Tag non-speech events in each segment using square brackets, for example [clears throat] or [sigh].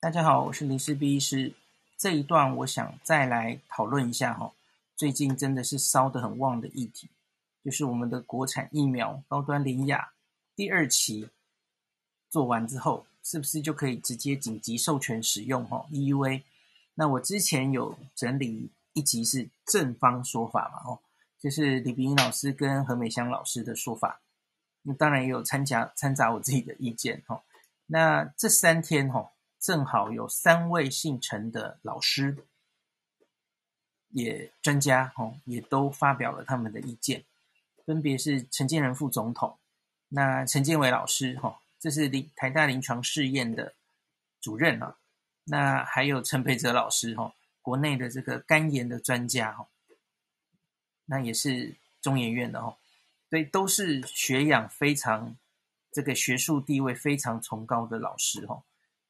大家好，我是林氏璧医师。这一段我想再来讨论一下哈，最近真的是烧得很旺的议题，就是我们的国产疫苗高端联亚第二期做完之后，是不是就可以直接紧急授权使用哈 EUA？那我之前有整理一集是正方说法嘛，哦，就是李秉颖老师跟何美香老师的说法，那当然也有掺加掺杂我自己的意见哈。那这三天哈。正好有三位姓陈的老师，也专家哦，也都发表了他们的意见，分别是陈建仁副总统，那陈建伟老师哈，这是临台大临床试验的主任啊，那还有陈培哲老师哈，国内的这个肝炎的专家哈，那也是中研院的哈，所以都是学养非常这个学术地位非常崇高的老师哈。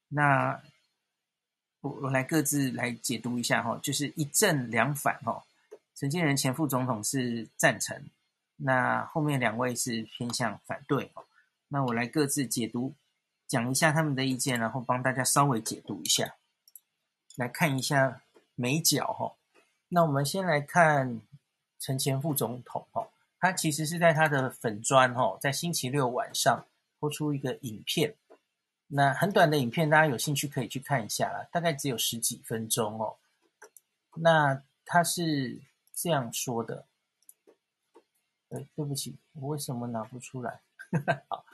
那我我来各自来解读一下哈，就是一正两反哈。陈建仁前副总统是赞成，那后面两位是偏向反对。那我来各自解读，讲一下他们的意见，然后帮大家稍微解读一下，来看一下美角哈。那我们先来看陈前副总统哈，他其实是在他的粉砖哈，在星期六晚上播出一个影片。那很短的影片，大家有兴趣可以去看一下啦，大概只有十几分钟哦。那他是这样说的，对，对不起，我为什么拿不出来？[laughs] 好，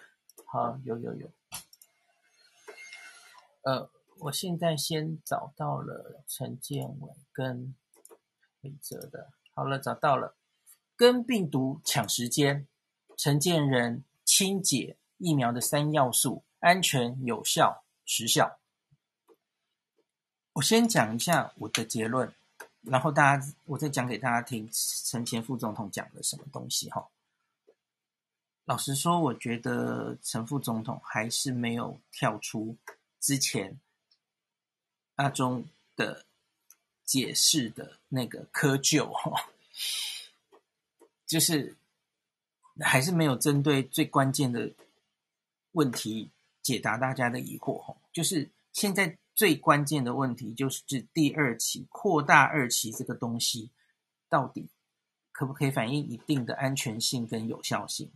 好，有有有。呃，我现在先找到了陈建伟跟李哲的，好了，找到了，跟病毒抢时间，陈建仁清解疫苗的三要素。安全、有效、时效。我先讲一下我的结论，然后大家我再讲给大家听陈前副总统讲了什么东西哈。老实说，我觉得陈副总统还是没有跳出之前阿中的解释的那个窠臼哈，就是还是没有针对最关键的问题。解答大家的疑惑哈，就是现在最关键的问题就是第二期扩大二期这个东西到底可不可以反映一定的安全性跟有效性？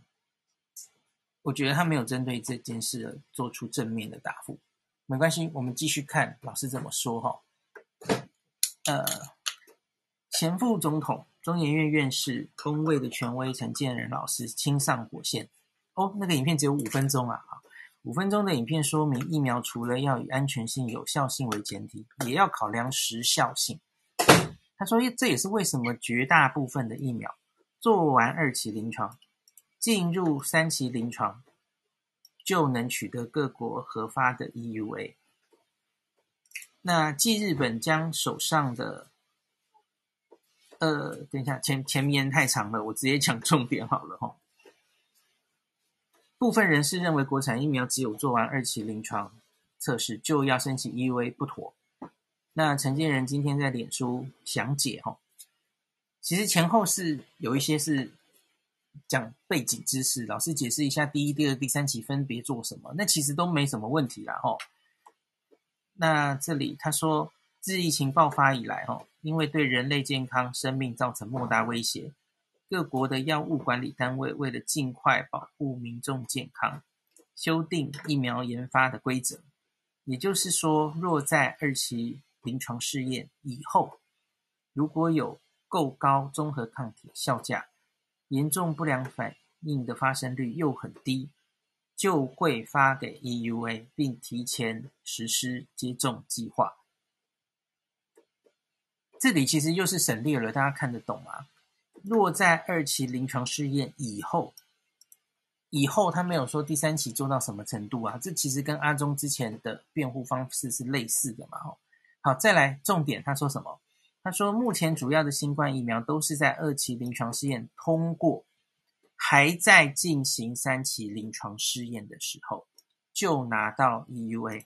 我觉得他没有针对这件事做出正面的答复。没关系，我们继续看老师怎么说哈。呃，前副总统、中研院院士、公卫的权威陈建仁老师亲上火线哦，那个影片只有五分钟啊。五分钟的影片说明，疫苗除了要以安全性、有效性为前提，也要考量时效性。他说，这也是为什么绝大部分的疫苗做完二期临床，进入三期临床，就能取得各国核发的 EUA。那继日本将手上的，呃，等一下，前前面太长了，我直接讲重点好了哈。部分人士认为，国产疫苗只有做完二期临床测试就要申请 EUA 不妥。那陈建仁今天在脸书详解哈，其实前后是有一些是讲背景知识，老师解释一下第一、第二、第三期分别做什么，那其实都没什么问题啦哈。那这里他说，自疫情爆发以来哈，因为对人类健康生命造成莫大威胁。各国的药物管理单位为了尽快保护民众健康，修订疫苗研发的规则。也就是说，若在二期临床试验以后，如果有够高综合抗体效价，严重不良反应的发生率又很低，就会发给 EUA，并提前实施接种计划。这里其实又是省略了，大家看得懂吗？落在二期临床试验以后，以后他没有说第三期做到什么程度啊？这其实跟阿中之前的辩护方式是类似的嘛？好，再来重点，他说什么？他说目前主要的新冠疫苗都是在二期临床试验通过，还在进行三期临床试验的时候就拿到 EUA，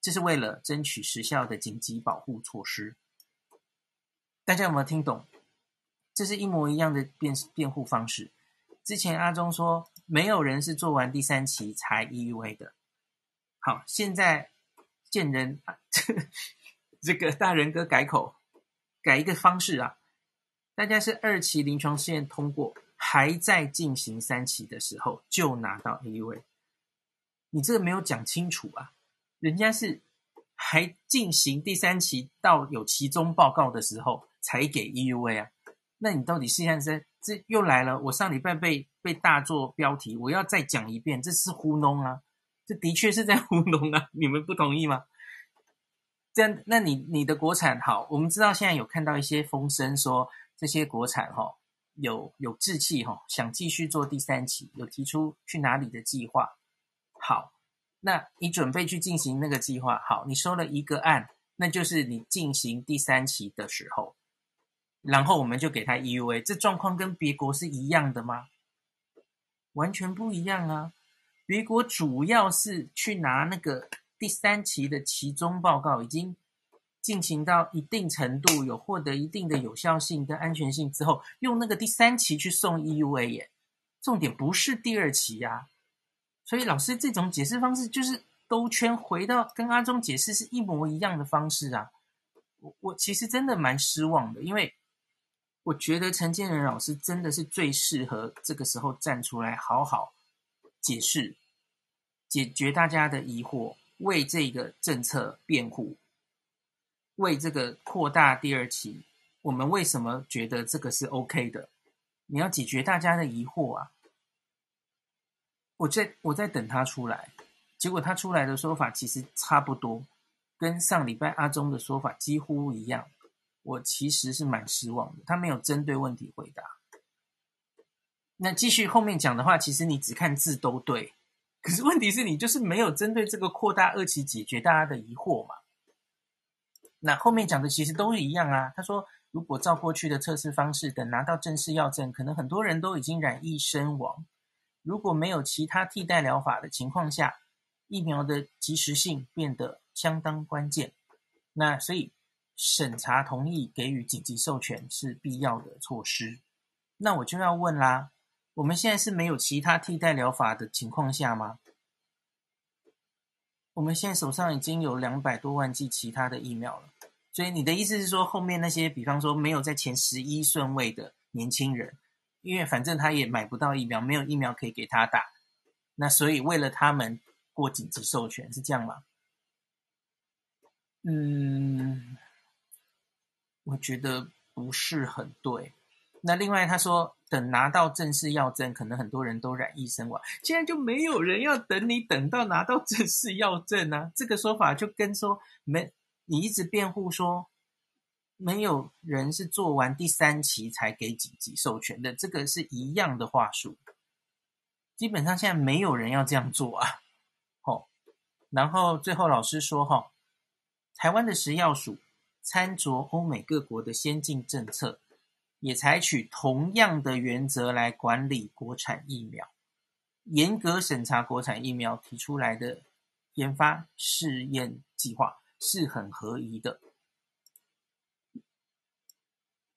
这是为了争取时效的紧急保护措施。大家有没有听懂？这是一模一样的辩辩护方式。之前阿中说没有人是做完第三期才 EUA 的。好，现在见人这 [laughs] 这个大人哥改口，改一个方式啊！大家是二期临床试验通过，还在进行三期的时候就拿到 EUA，你这个没有讲清楚啊！人家是还进行第三期到有期中报告的时候才给 EUA 啊，那你到底是现在这又来了？我上礼拜被被大做标题，我要再讲一遍，这是糊弄啊！这的确是在糊弄啊！你们不同意吗？这样，那你你的国产好，我们知道现在有看到一些风声说。这些国产哈、哦、有有志气哈、哦，想继续做第三期，有提出去哪里的计划。好，那你准备去进行那个计划。好，你收了一个案，那就是你进行第三期的时候，然后我们就给他 EUA。这状况跟别国是一样的吗？完全不一样啊！别国主要是去拿那个第三期的期中报告，已经。进行到一定程度，有获得一定的有效性跟安全性之后，用那个第三期去送 EUA 耶。重点不是第二期呀、啊。所以老师这种解释方式就是兜圈回到跟阿中解释是一模一样的方式啊。我我其实真的蛮失望的，因为我觉得陈建仁老师真的是最适合这个时候站出来好好解释，解决大家的疑惑，为这个政策辩护。为这个扩大第二期，我们为什么觉得这个是 OK 的？你要解决大家的疑惑啊！我在我在等他出来，结果他出来的说法其实差不多，跟上礼拜阿中的说法几乎一样。我其实是蛮失望的，他没有针对问题回答。那继续后面讲的话，其实你只看字都对，可是问题是你就是没有针对这个扩大二期解决大家的疑惑嘛。那后面讲的其实都是一样啊。他说，如果照过去的测试方式，等拿到正式药证，可能很多人都已经染疫身亡。如果没有其他替代疗法的情况下，疫苗的及时性变得相当关键。那所以审查同意给予紧急授权是必要的措施。那我就要问啦，我们现在是没有其他替代疗法的情况下吗？我们现在手上已经有两百多万剂其他的疫苗了，所以你的意思是说，后面那些比方说没有在前十一顺位的年轻人，因为反正他也买不到疫苗，没有疫苗可以给他打，那所以为了他们过紧急授权是这样吗？嗯，我觉得不是很对。那另外他说。等拿到正式药证，可能很多人都染疫身亡。现在就没有人要等你等到拿到正式药证啊！这个说法就跟说没你一直辩护说没有人是做完第三期才给紧急授权的，这个是一样的话术。基本上现在没有人要这样做啊！哦，然后最后老师说哈，台湾的食药署参酌欧美各国的先进政策。也采取同样的原则来管理国产疫苗，严格审查国产疫苗提出来的研发试验计划是很合宜的。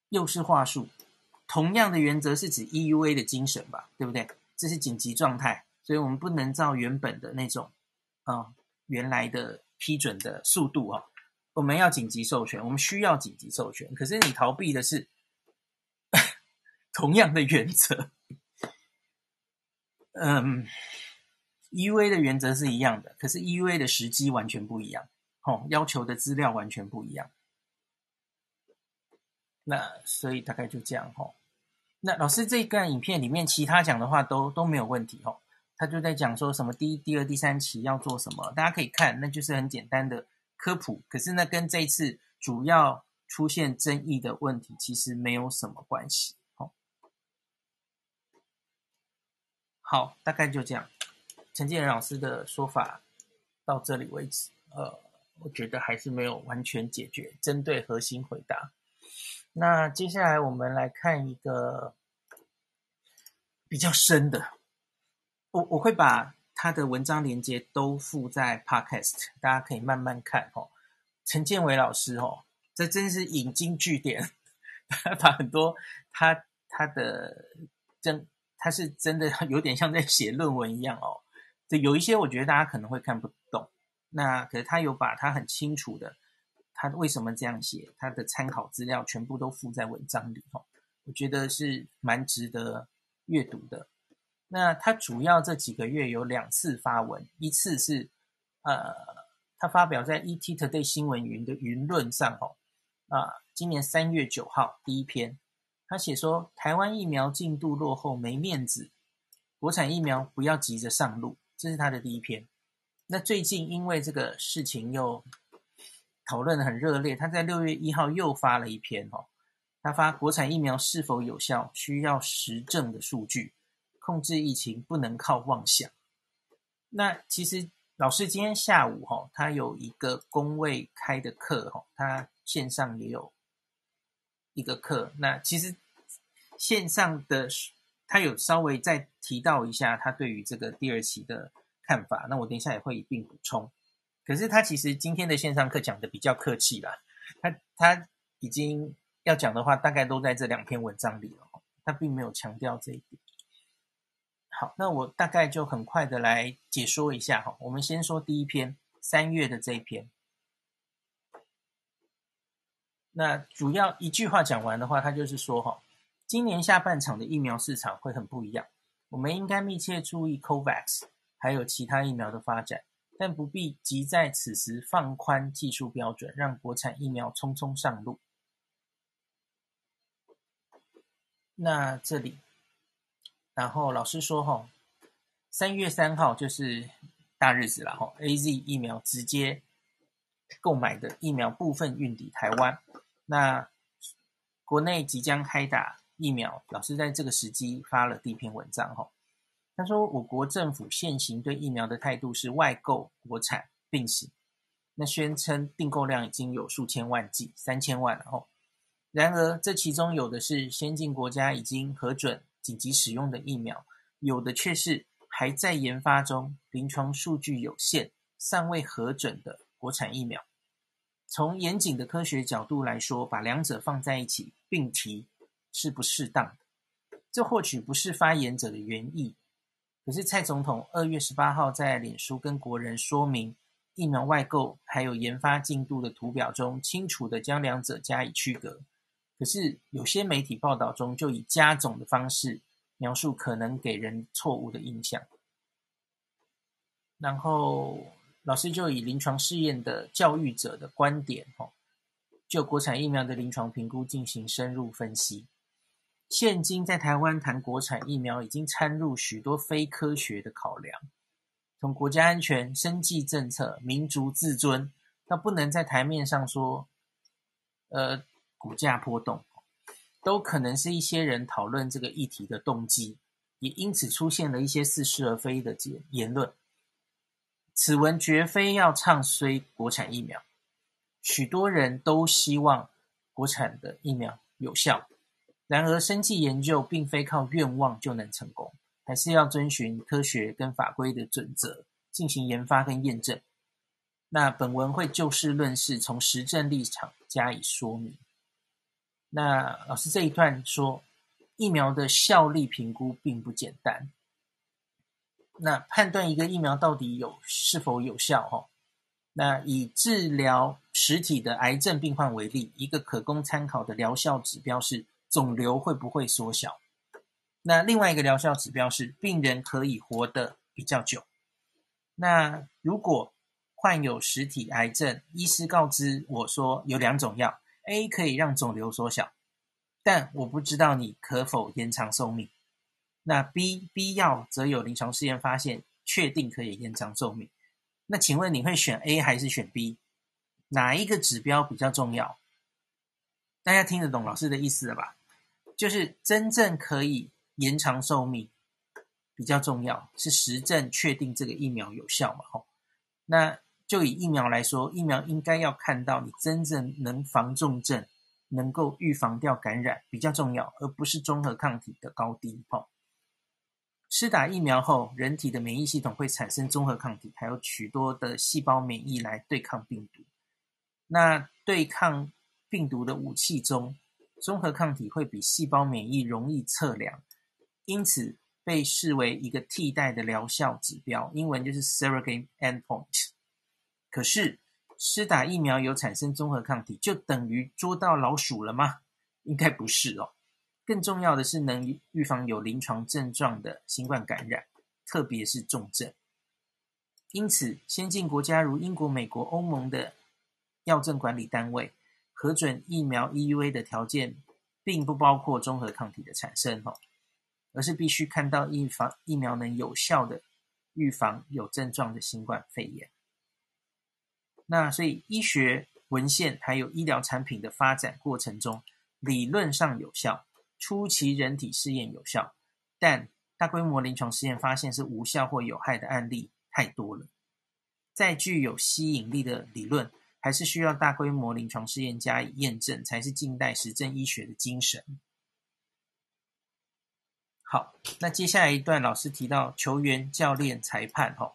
又是话术，同样的原则是指 EUA 的精神吧？对不对？这是紧急状态，所以我们不能照原本的那种啊、嗯、原来的批准的速度啊，我们要紧急授权，我们需要紧急授权。可是你逃避的是。[laughs] 同样的原则，嗯，EUA 的原则是一样的，可是 EUA 的时机完全不一样，哦，要求的资料完全不一样。那所以大概就这样哈。那老师这一段影片里面，其他讲的话都都没有问题哈。他就在讲说什么第一、第二、第三期要做什么，大家可以看，那就是很简单的科普。可是呢跟这一次主要出现争议的问题其实没有什么关系。好，大概就这样。陈建仁老师的说法到这里为止。呃，我觉得还是没有完全解决，针对核心回答。那接下来我们来看一个比较深的。我我会把他的文章连接都附在 Podcast，大家可以慢慢看哦。陈建伟老师哦，这真是引经据典，他把很多他他的真。他是真的有点像在写论文一样哦，这有一些我觉得大家可能会看不懂，那可是他有把他很清楚的，他为什么这样写，他的参考资料全部都附在文章里头，我觉得是蛮值得阅读的。那他主要这几个月有两次发文，一次是呃，他发表在 ET Today 新闻云的云论上哦，啊，今年三月九号第一篇，他写说台湾疫苗进度落后没面子，国产疫苗不要急着上路，这是他的第一篇。那最近因为这个事情又讨论的很热烈，他在六月一号又发了一篇哦，他发国产疫苗是否有效需要实证的数据，控制疫情不能靠妄想。那其实老师今天下午哈，他有一个公卫开的课哈，他线上也有一个课。那其实线上的他有稍微再提到一下他对于这个第二期的。看法，那我等一下也会一并补充。可是他其实今天的线上课讲的比较客气啦，他他已经要讲的话，大概都在这两篇文章里了，他并没有强调这一点。好，那我大概就很快的来解说一下哈。我们先说第一篇，三月的这一篇。那主要一句话讲完的话，他就是说哈，今年下半场的疫苗市场会很不一样，我们应该密切注意 COVAX。还有其他疫苗的发展，但不必急在此时放宽技术标准，让国产疫苗匆匆上路。那这里，然后老师说哈，三月三号就是大日子了哈，AZ 疫苗直接购买的疫苗部分运抵台湾，那国内即将开打疫苗，老师在这个时机发了第一篇文章哈。他说：“我国政府现行对疫苗的态度是外购国产并行，那宣称订购量已经有数千万剂，三千万了哦。然而，这其中有的是先进国家已经核准紧急使用的疫苗，有的却是还在研发中、临床数据有限、尚未核准的国产疫苗。从严谨的科学角度来说，把两者放在一起并提是不适当的。这或许不是发言者的原意。”可是蔡总统二月十八号在脸书跟国人说明疫苗外购还有研发进度的图表中，清楚地将两者加以区隔。可是有些媒体报道中就以加总的方式描述，可能给人错误的印象。然后老师就以临床试验的教育者的观点，吼，就国产疫苗的临床评估进行深入分析。现今在台湾谈国产疫苗，已经掺入许多非科学的考量，从国家安全、生计政策、民族自尊，到不能在台面上说，呃，股价波动，都可能是一些人讨论这个议题的动机，也因此出现了一些似是而非的言言论。此文绝非要唱衰国产疫苗，许多人都希望国产的疫苗有效。然而，生技研究并非靠愿望就能成功，还是要遵循科学跟法规的准则进行研发跟验证。那本文会就事论事，从实证立场加以说明。那老师这一段说，疫苗的效力评估并不简单。那判断一个疫苗到底有是否有效，哈，那以治疗实体的癌症病患为例，一个可供参考的疗效指标是。肿瘤会不会缩小？那另外一个疗效指标是病人可以活得比较久。那如果患有实体癌症，医师告知我说有两种药，A 可以让肿瘤缩小，但我不知道你可否延长寿命。那 B B 药则有临床试验发现，确定可以延长寿命。那请问你会选 A 还是选 B？哪一个指标比较重要？大家听得懂老师的意思了吧？就是真正可以延长寿命比较重要，是实证确定这个疫苗有效嘛？吼，那就以疫苗来说，疫苗应该要看到你真正能防重症，能够预防掉感染比较重要，而不是中和抗体的高低。吼，施打疫苗后，人体的免疫系统会产生中和抗体，还有许多的细胞免疫来对抗病毒。那对抗病毒的武器中，综合抗体会比细胞免疫容易测量，因此被视为一个替代的疗效指标。英文就是 surrogate endpoint，可是施打疫苗有产生综合抗体，就等于捉到老鼠了吗？应该不是哦。更重要的是能预防有临床症状的新冠感染，特别是重症。因此，先进国家如英国、美国、欧盟的药政管理单位核准疫苗 EUA 的条件，并不包括综合抗体的产生哦，而是必须看到预防疫苗能有效的预防有症状的新冠肺炎。那所以，医学文献还有医疗产品的发展过程中，理论上有效，初期人体试验有效，但大规模临床试验发现是无效或有害的案例太多了，再具有吸引力的理论，还是需要大规模临床试验加以验证，才是近代实证医学的精神。好，那接下来一段，老师提到球员、教练、裁判，哈，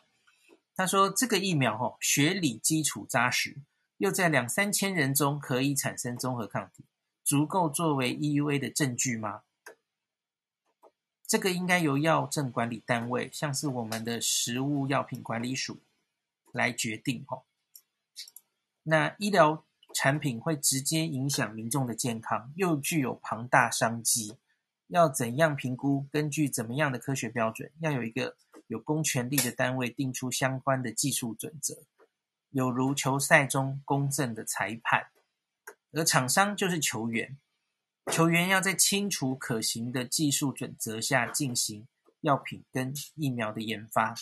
他说这个疫苗，哈，学理基础扎实，又在两三千人中可以产生综合抗体，足够作为 EUA 的证据吗？这个应该由药政管理单位，像是我们的食物药品管理署来决定。吼，那医疗产品会直接影响民众的健康，又具有庞大商机，要怎样评估？根据怎么样的科学标准？要有一个有公权力的单位定出相关的技术准则，有如球赛中公正的裁判，而厂商就是球员。球员要在清楚可行的技术准则下进行药品跟疫苗的研发。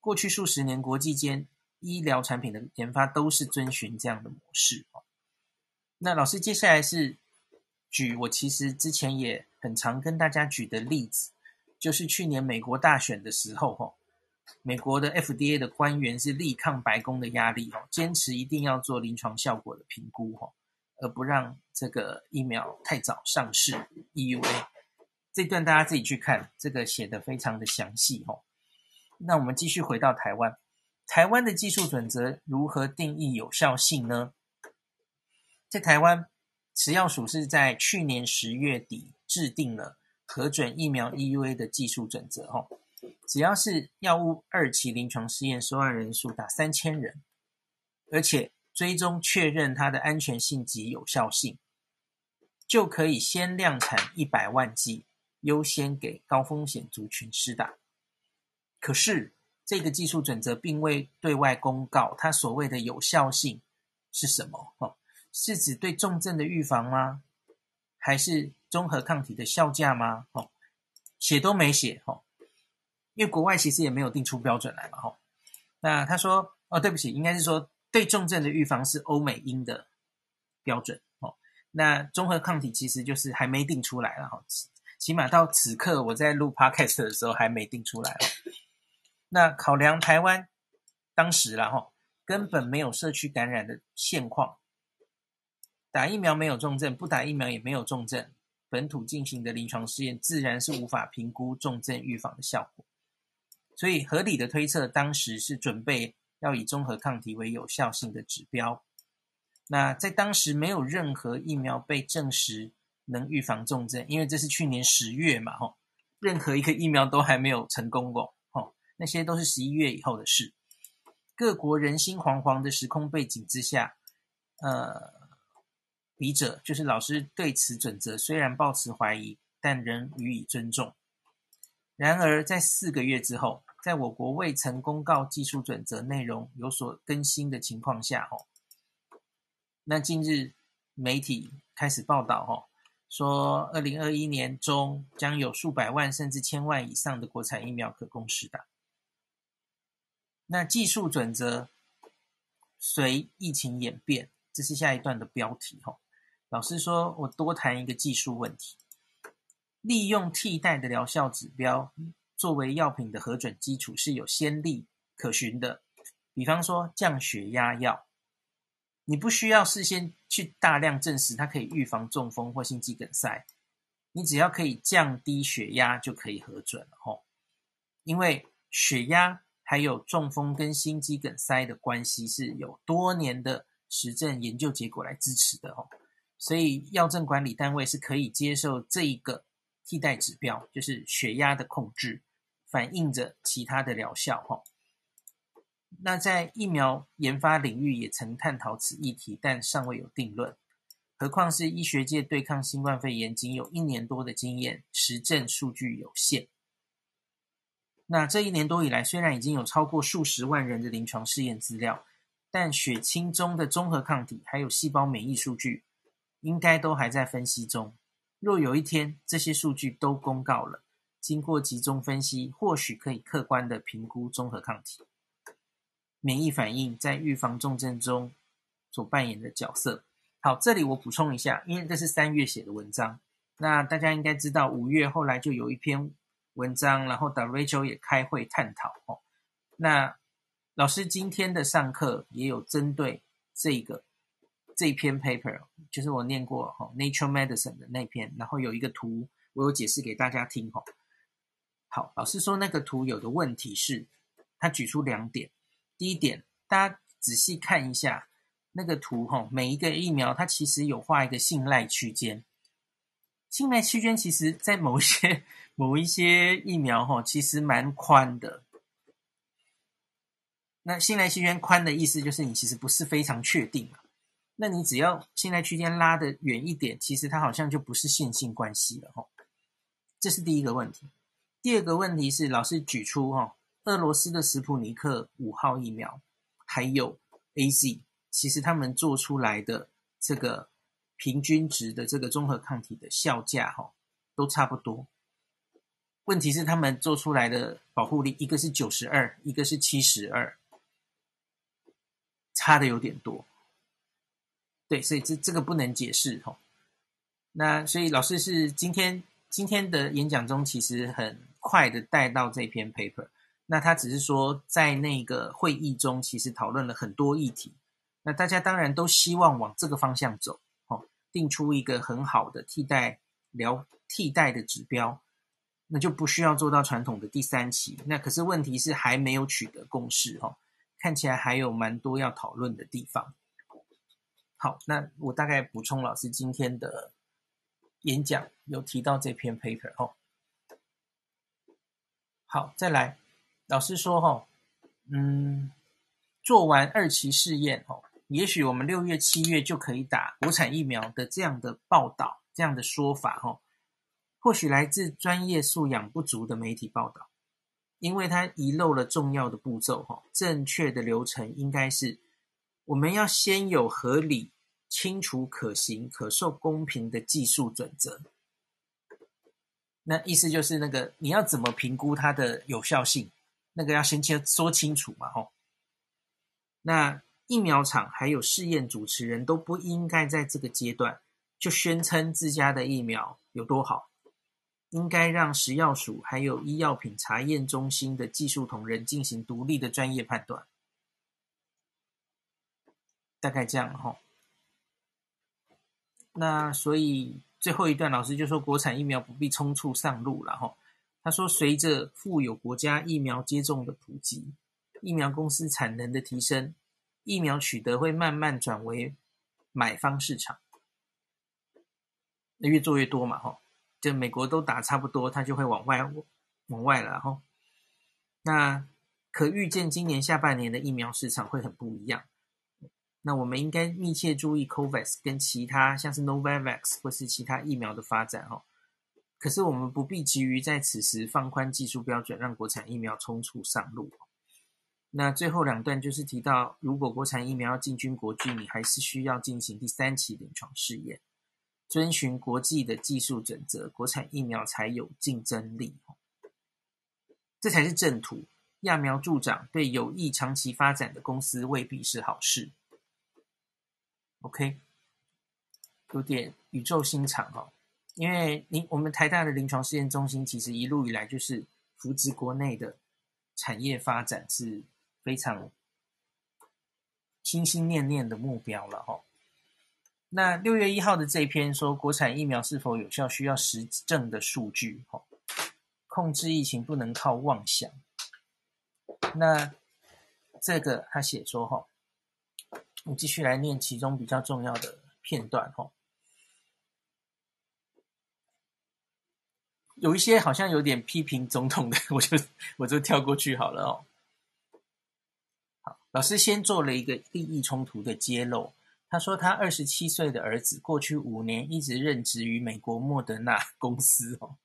过去数十年，国际间医疗产品的研发都是遵循这样的模式。那老师接下来是举我其实之前也很常跟大家举的例子，就是去年美国大选的时候，哈，美国的 FDA 的官员是力抗白宫的压力，哈，坚持一定要做临床效果的评估，哈。而不让这个疫苗太早上市，EUA 这段大家自己去看，这个写得非常的详细哦。那我们继续回到台湾，台湾的技术准则如何定义有效性呢？在台湾，食药署是在去年十月底制定了核准疫苗 EUA 的技术准则哦。只要是药物二期临床试验收案人数达三千人，而且追踪确认它的安全性及有效性，就可以先量产一百万剂，优先给高风险族群施打。可是这个技术准则并未对外公告，它所谓的有效性是什么？哦，是指对重症的预防吗？还是综合抗体的效价吗？哦，写都没写。哦，因为国外其实也没有定出标准来嘛。哦，那他说，哦，对不起，应该是说。对重症的预防是欧美英的标准哦，那综合抗体其实就是还没定出来了哈，起码到此刻我在录 podcast 的时候还没定出来。那考量台湾当时啦哈，根本没有社区感染的现况，打疫苗没有重症，不打疫苗也没有重症，本土进行的临床试验自然是无法评估重症预防的效果，所以合理的推测当时是准备。要以综合抗体为有效性的指标。那在当时没有任何疫苗被证实能预防重症，因为这是去年十月嘛，吼，任何一个疫苗都还没有成功过，吼，那些都是十一月以后的事。各国人心惶惶的时空背景之下，呃，笔者就是老师对此准则虽然抱持怀疑，但仍予以尊重。然而在四个月之后。在我国未曾公告技术准则内容有所更新的情况下，吼，那近日媒体开始报道，吼，说二零二一年中将有数百万甚至千万以上的国产疫苗可供施打。那技术准则随疫情演变，这是下一段的标题，吼。老师说我多谈一个技术问题，利用替代的疗效指标。作为药品的核准基础是有先例可循的，比方说降血压药，你不需要事先去大量证实它可以预防中风或心肌梗塞，你只要可以降低血压就可以核准了吼。因为血压还有中风跟心肌梗塞的关系是有多年的实证研究结果来支持的吼，所以药政管理单位是可以接受这一个替代指标，就是血压的控制。反映着其他的疗效，哈。那在疫苗研发领域也曾探讨此议题，但尚未有定论。何况是医学界对抗新冠肺炎仅有一年多的经验，实证数据有限。那这一年多以来，虽然已经有超过数十万人的临床试验资料，但血清中的综合抗体还有细胞免疫数据，应该都还在分析中。若有一天这些数据都公告了，经过集中分析，或许可以客观地评估综合抗体免疫反应在预防重症中所扮演的角色。好，这里我补充一下，因为这是三月写的文章，那大家应该知道，五月后来就有一篇文章，然后 WHO 也开会探讨哦。那老师今天的上课也有针对这个这篇 paper，就是我念过哈 Nature Medicine 的那篇，然后有一个图，我有解释给大家听哈。好，老师说那个图有的问题是，他举出两点，第一点，大家仔细看一下。那个图哈，每一个疫苗它其实有画一个信赖区间，信赖区间其实在某些某一些疫苗哈，其实蛮宽的。那信赖区间宽的意思就是你其实不是非常确定。那你只要信赖区间拉得远一点，其实它好像就不是线性关系了哈。这是第一个问题。第二个问题是老师举出哈，俄罗斯的史普尼克五号疫苗，还有 AZ。其实他们做出来的这个平均值的这个综合抗体的效价哈，都差不多。问题是他们做出来的保护力，一个是九十二，一个是七十二，差的有点多。对，所以这这个不能解释哈。那所以老师是今天今天的演讲中，其实很快的带到这篇 paper。那他只是说在那个会议中，其实讨论了很多议题。那大家当然都希望往这个方向走，哦，定出一个很好的替代疗替代的指标，那就不需要做到传统的第三期。那可是问题是还没有取得共识，哦，看起来还有蛮多要讨论的地方。好，那我大概补充老师今天的演讲有提到这篇 paper，哦，好，再来，老师说，哦，嗯，做完二期试验，哦。也许我们六月、七月就可以打国产疫苗的这样的报道，这样的说法，哈，或许来自专业素养不足的媒体报道，因为它遗漏了重要的步骤，哈，正确的流程应该是，我们要先有合理、清楚、可行、可受公平的技术准则。那意思就是，那个你要怎么评估它的有效性，那个要先先说清楚嘛，吼。那。疫苗厂还有试验主持人都不应该在这个阶段就宣称自家的疫苗有多好，应该让食药署还有医药品查验中心的技术同仁进行独立的专业判断。大概这样哈。那所以最后一段老师就说，国产疫苗不必匆促上路了哈。他说，随着富有国家疫苗接种的普及，疫苗公司产能的提升。疫苗取得会慢慢转为买方市场，那越做越多嘛，哈，就美国都打差不多，它就会往外往外了，哈。那可预见今年下半年的疫苗市场会很不一样。那我们应该密切注意 COVAX 跟其他像是 Novavax 或是其他疫苗的发展，哈。可是我们不必急于在此时放宽技术标准，让国产疫苗冲出上路。那最后两段就是提到，如果国产疫苗要进军国际，你还是需要进行第三期临床试验，遵循国际的技术准则，国产疫苗才有竞争力。这才是正途。揠苗助长对有意长期发展的公司未必是好事。OK，有点语重心长哦，因为你我们台大的临床试验中心其实一路以来就是扶植国内的产业发展是。非常心心念念的目标了哈。那六月一号的这篇说，国产疫苗是否有效，需要实证的数据哈。控制疫情不能靠妄想。那这个他写说哈，我继续来念其中比较重要的片段哈。有一些好像有点批评总统的，我就我就跳过去好了哦。好老师先做了一个利益冲突的揭露。他说，他二十七岁的儿子过去五年一直任职于美国莫德纳公司哦。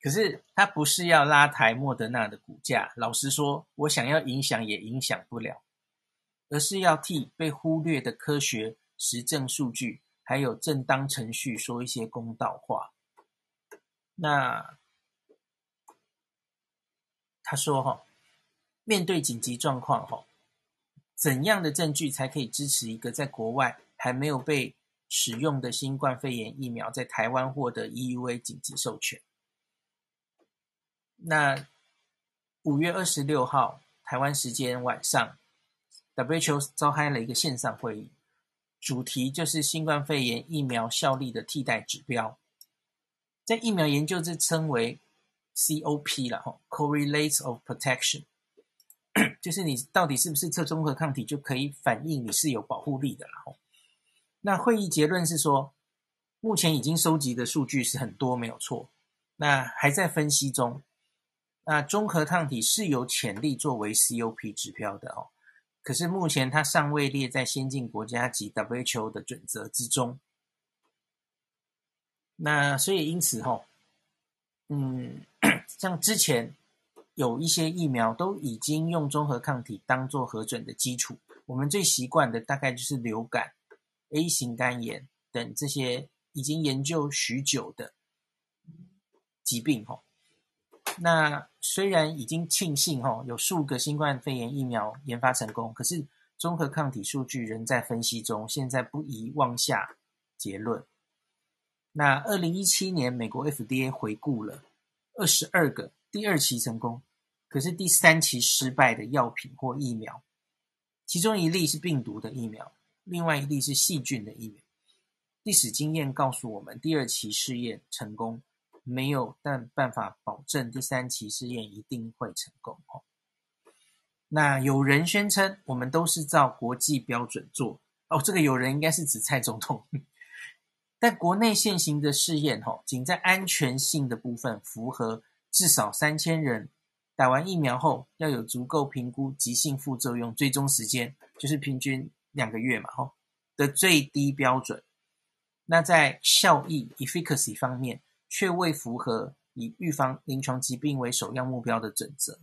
可是他不是要拉抬莫德纳的股价，老实说，我想要影响也影响不了，而是要替被忽略的科学实证数据还有正当程序说一些公道话。那他说：“哈，面对紧急状况，哈，怎样的证据才可以支持一个在国外还没有被使用的新冠肺炎疫苗在台湾获得 EUA 紧急授权？”那五月二十六号台湾时间晚上，WHO 召开了一个线上会议，主题就是新冠肺炎疫苗效力的替代指标。在疫苗研究，这称为 COP 了哈，Correlates of Protection，就是你到底是不是测中和抗体就可以反映你是有保护力的了哈。那会议结论是说，目前已经收集的数据是很多，没有错，那还在分析中。那中和抗体是有潜力作为 COP 指标的哦，可是目前它尚未列在先进国家及 WHO 的准则之中。那所以因此吼，嗯，像之前有一些疫苗都已经用中和抗体当做核准的基础，我们最习惯的大概就是流感、A 型肝炎等这些已经研究许久的疾病吼。那虽然已经庆幸吼有数个新冠肺炎疫苗研发成功，可是综合抗体数据仍在分析中，现在不宜妄下结论。那二零一七年，美国 FDA 回顾了二十二个第二期成功，可是第三期失败的药品或疫苗，其中一例是病毒的疫苗，另外一例是细菌的疫苗。历史经验告诉我们，第二期试验成功没有，但办法保证第三期试验一定会成功。那有人宣称，我们都是照国际标准做哦，这个有人应该是指蔡总统。[laughs] 但国内现行的试验，哦，仅在安全性的部分符合至少三千人打完疫苗后要有足够评估急性副作用追踪时间，就是平均两个月嘛，哦的最低标准。那在效益 （efficacy） 方面，却未符合以预防临床疾病为首要目标的准则。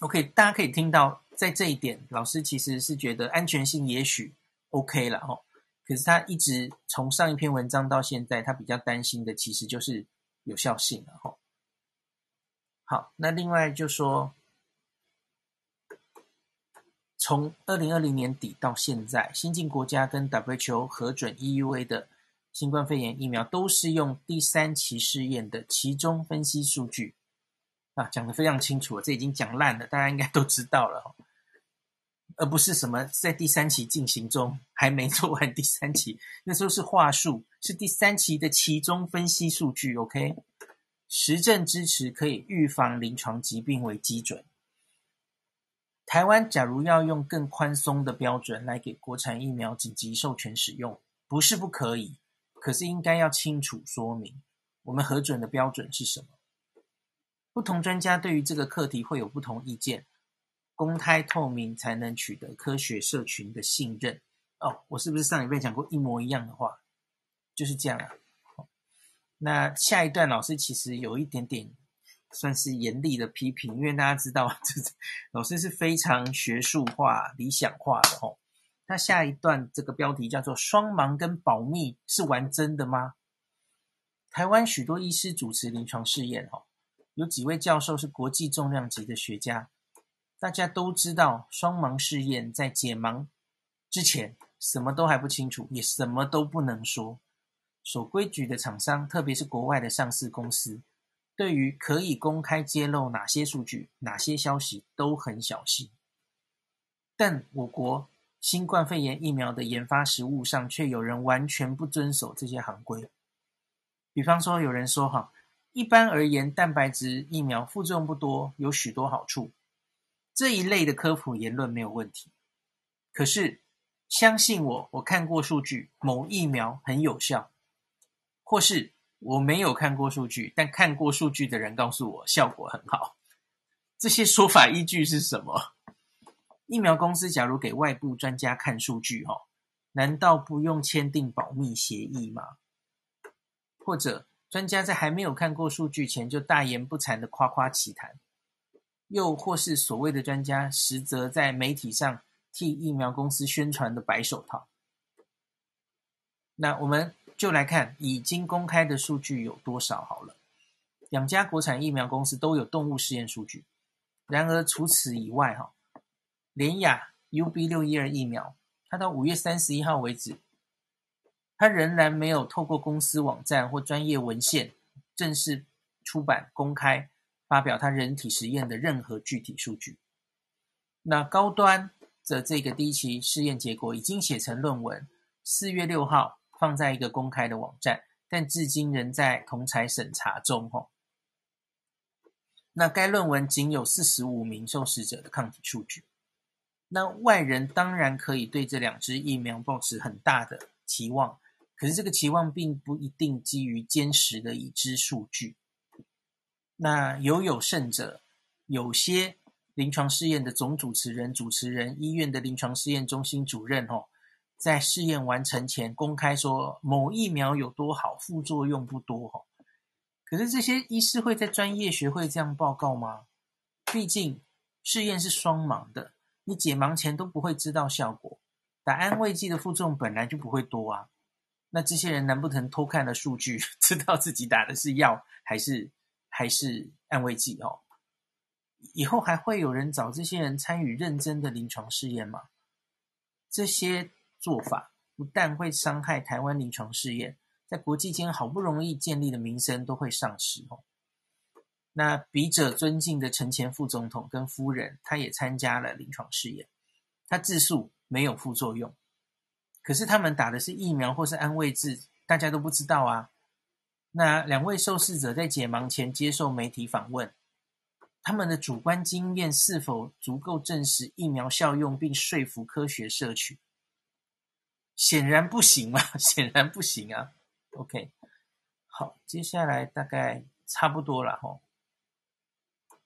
OK，大家可以听到，在这一点，老师其实是觉得安全性也许 OK 了，哦。可是他一直从上一篇文章到现在，他比较担心的其实就是有效性了哦。好，那另外就说，从二零二零年底到现在，新进国家跟 WHO 核准 EUA 的新冠肺炎疫苗，都是用第三期试验的期中分析数据啊，讲得非常清楚，这已经讲烂了，大家应该都知道了。而不是什么在第三期进行中，还没做完第三期，那时候是话术，是第三期的期中分析数据。OK，实证支持可以预防临床疾病为基准。台湾假如要用更宽松的标准来给国产疫苗紧急授权使用，不是不可以，可是应该要清楚说明我们核准的标准是什么。不同专家对于这个课题会有不同意见。公开透明才能取得科学社群的信任哦。我是不是上礼拜讲过一模一样的话？就是这样啊。那下一段老师其实有一点点算是严厉的批评，因为大家知道，[laughs] 这老师是非常学术化、理想化的哦。那下一段这个标题叫做“双盲跟保密是玩真的吗？”台湾许多医师主持临床试验哦，有几位教授是国际重量级的学家。大家都知道，双盲试验在解盲之前，什么都还不清楚，也什么都不能说。守规矩的厂商，特别是国外的上市公司，对于可以公开揭露哪些数据、哪些消息都很小心。但我国新冠肺炎疫苗的研发实务上，却有人完全不遵守这些行规。比方说，有人说：“哈，一般而言，蛋白质疫苗副作用不多，有许多好处。”这一类的科普言论没有问题，可是相信我，我看过数据，某疫苗很有效，或是我没有看过数据，但看过数据的人告诉我效果很好，这些说法依据是什么？疫苗公司假如给外部专家看数据，哈，难道不用签订保密协议吗？或者专家在还没有看过数据前就大言不惭的夸夸其谈？又或是所谓的专家，实则在媒体上替疫苗公司宣传的白手套？那我们就来看已经公开的数据有多少好了。两家国产疫苗公司都有动物试验数据，然而除此以外，哈，联雅 UB 六一二疫苗，它到五月三十一号为止，它仍然没有透过公司网站或专业文献正式出版公开发表它人体实验的任何具体数据。那高端的这个第一期试验结果已经写成论文，四月六号放在一个公开的网站，但至今仍在同侪审查中，吼。那该论文仅有四十五名受试者的抗体数据。那外人当然可以对这两支疫苗抱持很大的期望，可是这个期望并不一定基于坚实的已知数据。那有有甚者，有些临床试验的总主持人、主持人、医院的临床试验中心主任，哦，在试验完成前公开说某疫苗有多好，副作用不多，哦，可是这些医师会在专业学会这样报告吗？毕竟试验是双盲的，你解盲前都不会知道效果。打安慰剂的副作用本来就不会多啊。那这些人难不成偷看了数据，[laughs] 知道自己打的是药还是还是安慰剂哦？以后还会有人找这些人参与认真的临床试验吗？这些做法不但会伤害台湾临床试验。在国际间好不容易建立的名声都会丧失哦。那笔者尊敬的陈前副总统跟夫人，他也参加了临床试验，他自述没有副作用，可是他们打的是疫苗或是安慰剂，大家都不知道啊。那两位受试者在解盲前接受媒体访问，他们的主观经验是否足够证实疫苗效用并说服科学社群？显然不行嘛，[laughs] 显然不行啊。OK，好，接下来大概差不多了哈。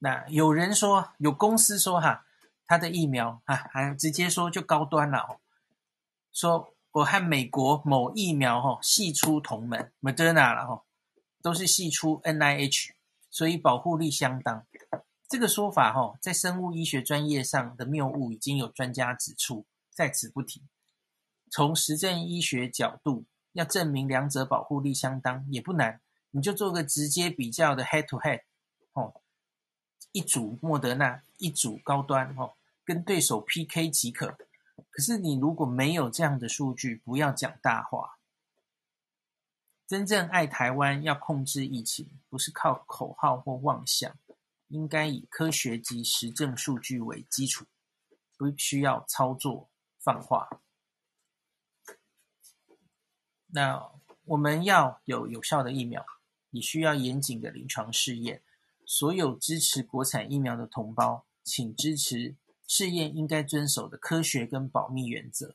那有人说，有公司说哈，他的疫苗啊，还直接说就高端了哦。说我和美国某疫苗哈系出同门，Moderna 了哈，都是系出 NIH，所以保护力相当。这个说法哈，在生物医学专业上的谬误已经有专家指出，在此不提。从实证医学角度。要证明两者保护力相当也不难，你就做个直接比较的 head to head，哦，一组莫德纳，一组高端，哦，跟对手 PK 即可。可是你如果没有这样的数据，不要讲大话。真正爱台湾，要控制疫情，不是靠口号或妄想，应该以科学及实证数据为基础，不需要操作放话。那我们要有有效的疫苗，你需要严谨的临床试验。所有支持国产疫苗的同胞，请支持试验应该遵守的科学跟保密原则。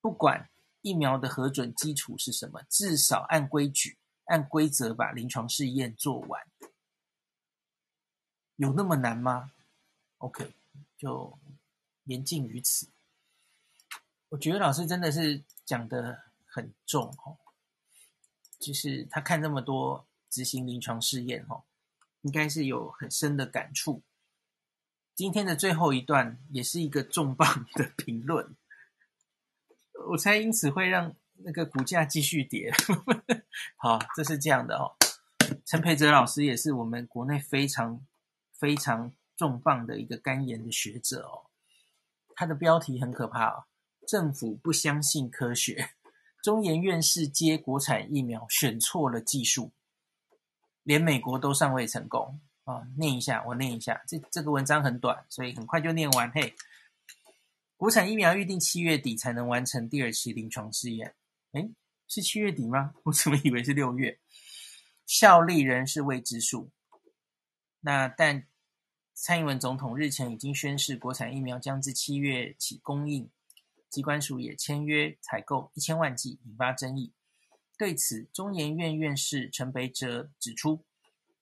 不管疫苗的核准基础是什么，至少按规矩、按规则把临床试验做完。有那么难吗？OK，就言尽于此。我觉得老师真的是讲的。很重哦，就是他看那么多执行临床试验哦，应该是有很深的感触。今天的最后一段也是一个重磅的评论，我猜因此会让那个股价继续跌。[laughs] 好，这是这样的哦。陈培哲老师也是我们国内非常非常重磅的一个肝炎的学者哦。他的标题很可怕哦，政府不相信科学。中研院士接国产疫苗选错了技术，连美国都尚未成功啊！念一下，我念一下，这这个文章很短，所以很快就念完。嘿，国产疫苗预定七月底才能完成第二期临床试验，诶，是七月底吗？我怎么以为是六月？效力仍是未知数。那但蔡英文总统日前已经宣示，国产疫苗将自七月起供应。机关署也签约采购一千万剂，引发争议。对此，中研院院士陈培哲指出，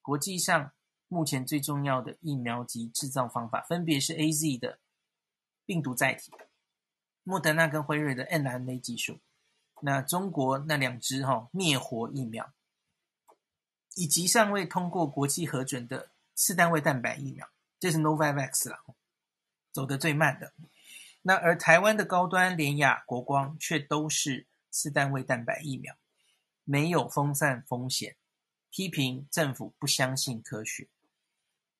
国际上目前最重要的疫苗及制造方法，分别是 AZ 的病毒载体，莫德纳跟辉瑞的 mRNA 技术，那中国那两支哈灭活疫苗，以及尚未通过国际核准的次单位蛋白疫苗，这是 Novavax 了，走得最慢的。那而台湾的高端联亚、国光却都是次单位蛋白疫苗，没有分散风险，批评政府不相信科学。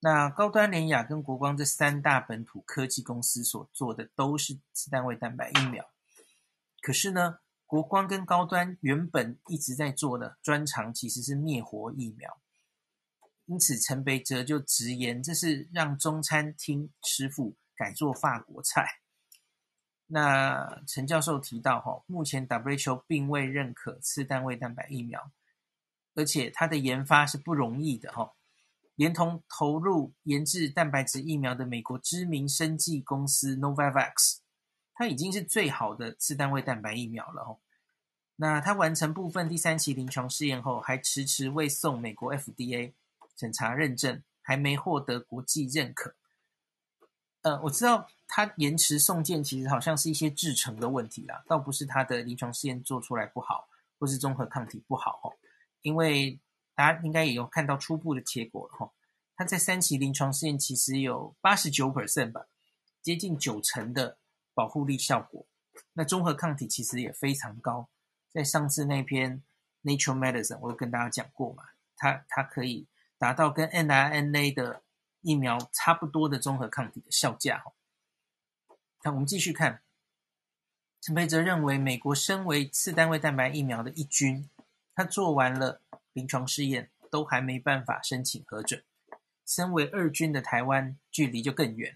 那高端联雅跟国光这三大本土科技公司所做的都是次单位蛋白疫苗，可是呢，国光跟高端原本一直在做的专长其实是灭活疫苗，因此陈培哲就直言这是让中餐厅师傅改做法国菜。那陈教授提到哈，目前 WHO 并未认可次单位蛋白疫苗，而且它的研发是不容易的哈。连同投入研制蛋白质疫苗的美国知名生技公司 Novavax，它已经是最好的次单位蛋白疫苗了哦。那它完成部分第三期临床试验后，还迟迟未送美国 FDA 审查认证，还没获得国际认可。呃，我知道它延迟送件，其实好像是一些制程的问题啦，倒不是它的临床试验做出来不好，或是综合抗体不好哦，因为。大家应该也有看到初步的结果了哈，它在三期临床试验其实有八十九 percent 吧，接近九成的保护力效果。那综合抗体其实也非常高，在上次那篇 Nature Medicine 我有跟大家讲过嘛，它它可以达到跟 mRNA 的疫苗差不多的综合抗体的效价哈。那我们继续看，陈培哲认为，美国身为次单位蛋白疫苗的一军，他做完了。临床试验都还没办法申请核准，身为二军的台湾距离就更远。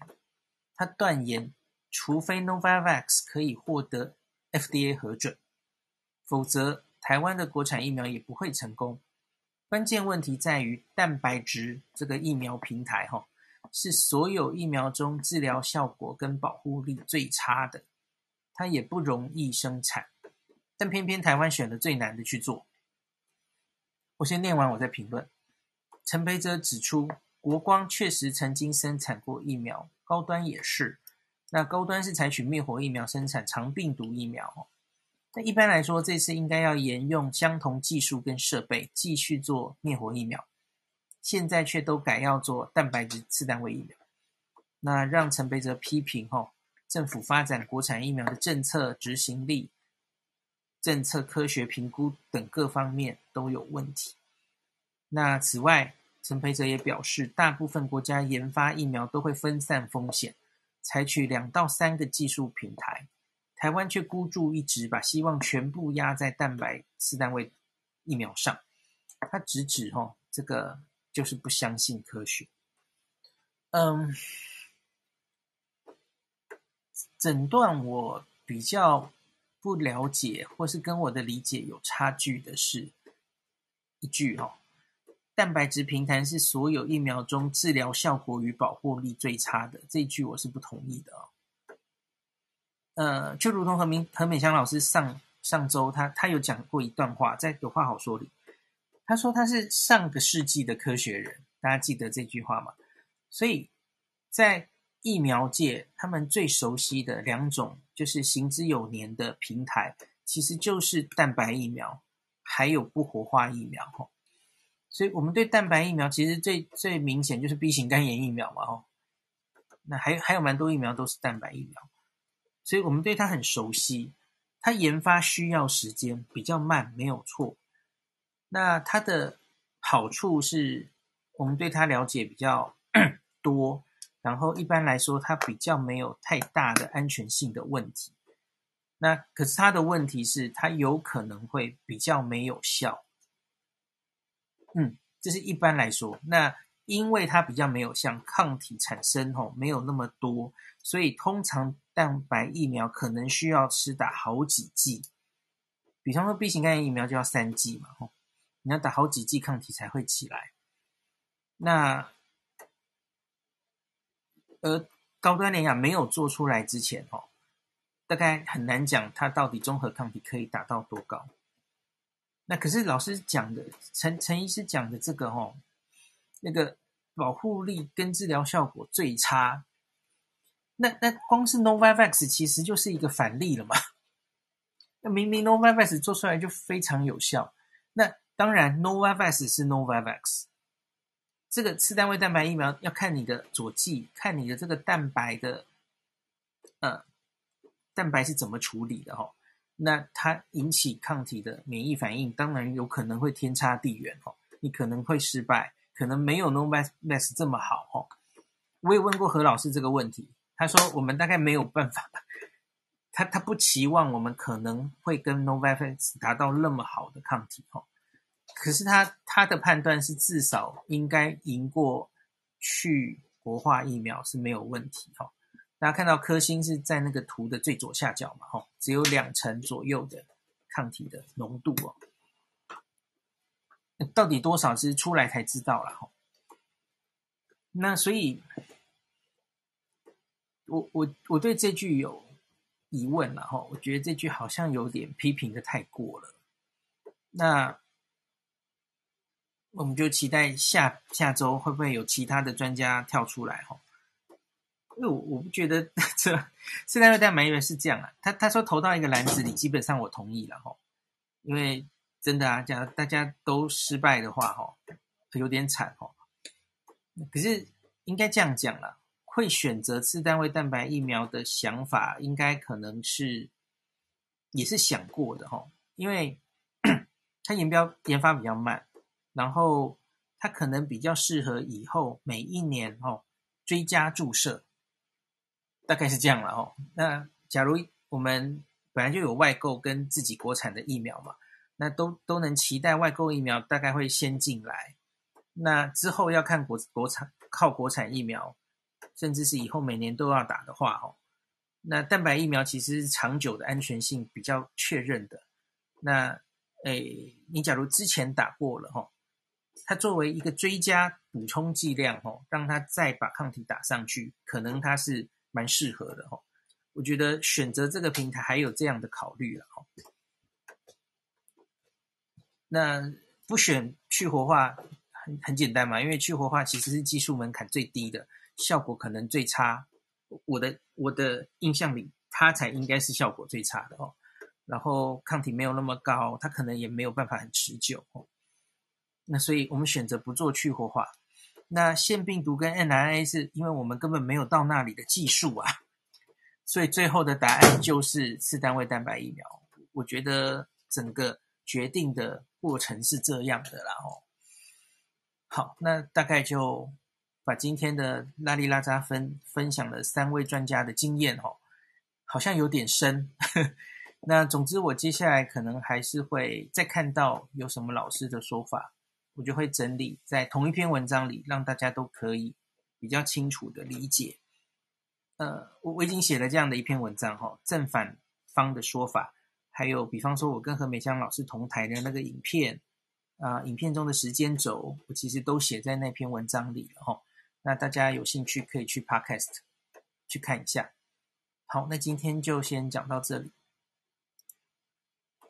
他断言，除非 Novavax 可以获得 FDA 核准，否则台湾的国产疫苗也不会成功。关键问题在于蛋白质这个疫苗平台，哈，是所有疫苗中治疗效果跟保护力最差的，它也不容易生产，但偏偏台湾选了最难的去做。我先念完，我再评论。陈培哲指出，国光确实曾经生产过疫苗，高端也是。那高端是采取灭活疫苗生产长病毒疫苗。那一般来说，这次应该要沿用相同技术跟设备，继续做灭活疫苗。现在却都改要做蛋白质次单位疫苗，那让陈培哲批评：吼，政府发展国产疫苗的政策执行力。政策科学评估等各方面都有问题。那此外，陈培哲也表示，大部分国家研发疫苗都会分散风险，采取两到三个技术平台。台湾却孤注一掷，把希望全部压在蛋白四单位疫苗上。他直指，吼，这个就是不相信科学。嗯，诊断我比较。不了解或是跟我的理解有差距的是一句哦，蛋白质平台是所有疫苗中治疗效果与保护力最差的，这句我是不同意的哦。呃，就如同何明何美香老师上上周他他有讲过一段话，在有话好说里，他说他是上个世纪的科学人，大家记得这句话吗？所以在。疫苗界他们最熟悉的两种就是行之有年的平台，其实就是蛋白疫苗，还有不活化疫苗哈。所以我们对蛋白疫苗其实最最明显就是 B 型肝炎疫苗嘛哈。那还还有蛮多疫苗都是蛋白疫苗，所以我们对它很熟悉。它研发需要时间，比较慢，没有错。那它的好处是我们对它了解比较多。然后一般来说，它比较没有太大的安全性的问题。那可是它的问题是，它有可能会比较没有效。嗯，这是一般来说。那因为它比较没有像抗体产生吼没有那么多，所以通常蛋白疫苗可能需要吃打好几剂。比方说 B 型肝炎疫苗就要三剂嘛吼，你要打好几剂抗体才会起来。那而高端联亚没有做出来之前，哦，大概很难讲它到底综合抗体可以达到多高。那可是老师讲的，陈陈医师讲的这个，哦，那个保护力跟治疗效果最差，那那光是 Novavax 其实就是一个反例了嘛。那明明 Novavax 做出来就非常有效，那当然 Novavax 是 Novavax。这个次单位蛋白疫苗要看你的佐剂，看你的这个蛋白的，呃，蛋白是怎么处理的哈、哦。那它引起抗体的免疫反应，当然有可能会天差地远哈、哦。你可能会失败，可能没有 Novavax 这么好、哦。我也问过何老师这个问题，他说我们大概没有办法，他他不期望我们可能会跟 Novavax 达到那么好的抗体。哦可是他他的判断是至少应该赢过去活化疫苗是没有问题哈。大家看到科兴是在那个图的最左下角嘛哈，只有两成左右的抗体的浓度哦。到底多少是出来才知道了哈。那所以，我我我对这句有疑问了哈。我觉得这句好像有点批评的太过了。那。我们就期待下下周会不会有其他的专家跳出来哈？因为我我不觉得 [laughs] 这次单位蛋白疫苗是这样啊。他他说投到一个篮子里，基本上我同意了哈。因为真的啊，假如大家都失败的话哈，有点惨哈。可是应该这样讲了，会选择次单位蛋白疫苗的想法，应该可能是也是想过的哈。因为 [clears throat] 它研标研发比较慢。然后它可能比较适合以后每一年哦追加注射，大概是这样了哦。那假如我们本来就有外购跟自己国产的疫苗嘛，那都都能期待外购疫苗大概会先进来。那之后要看国国产靠国产疫苗，甚至是以后每年都要打的话哦，那蛋白疫苗其实是长久的安全性比较确认的。那诶，你假如之前打过了哈。它作为一个追加补充剂量，吼，让它再把抗体打上去，可能它是蛮适合的，吼。我觉得选择这个平台还有这样的考虑了，吼。那不选去活化很很简单嘛，因为去活化其实是技术门槛最低的，效果可能最差。我的我的印象里，它才应该是效果最差的哦。然后抗体没有那么高，它可能也没有办法很持久，哦。那所以我们选择不做去活化。那腺病毒跟 mRNA 是因为我们根本没有到那里的技术啊，所以最后的答案就是次单位蛋白疫苗。我觉得整个决定的过程是这样的啦哦。好，那大概就把今天的拉里拉扎分分享了三位专家的经验哦，好像有点深。[laughs] 那总之我接下来可能还是会再看到有什么老师的说法。我就会整理在同一篇文章里，让大家都可以比较清楚的理解。呃，我我已经写了这样的一篇文章哈，正反方的说法，还有比方说我跟何美香老师同台的那个影片啊，影片中的时间轴，我其实都写在那篇文章里了哈。那大家有兴趣可以去 Podcast 去看一下。好，那今天就先讲到这里。